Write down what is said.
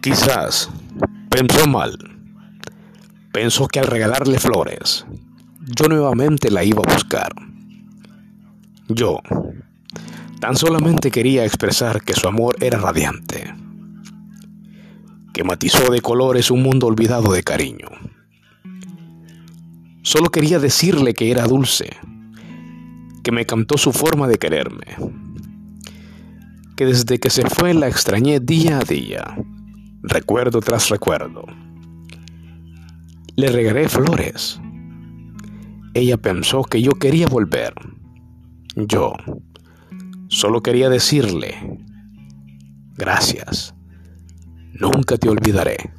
Quizás pensó mal. Pensó que al regalarle flores, yo nuevamente la iba a buscar. Yo tan solamente quería expresar que su amor era radiante, que matizó de colores un mundo olvidado de cariño. Solo quería decirle que era dulce, que me cantó su forma de quererme, que desde que se fue la extrañé día a día recuerdo tras recuerdo. Le regalé flores. Ella pensó que yo quería volver. Yo solo quería decirle, gracias, nunca te olvidaré.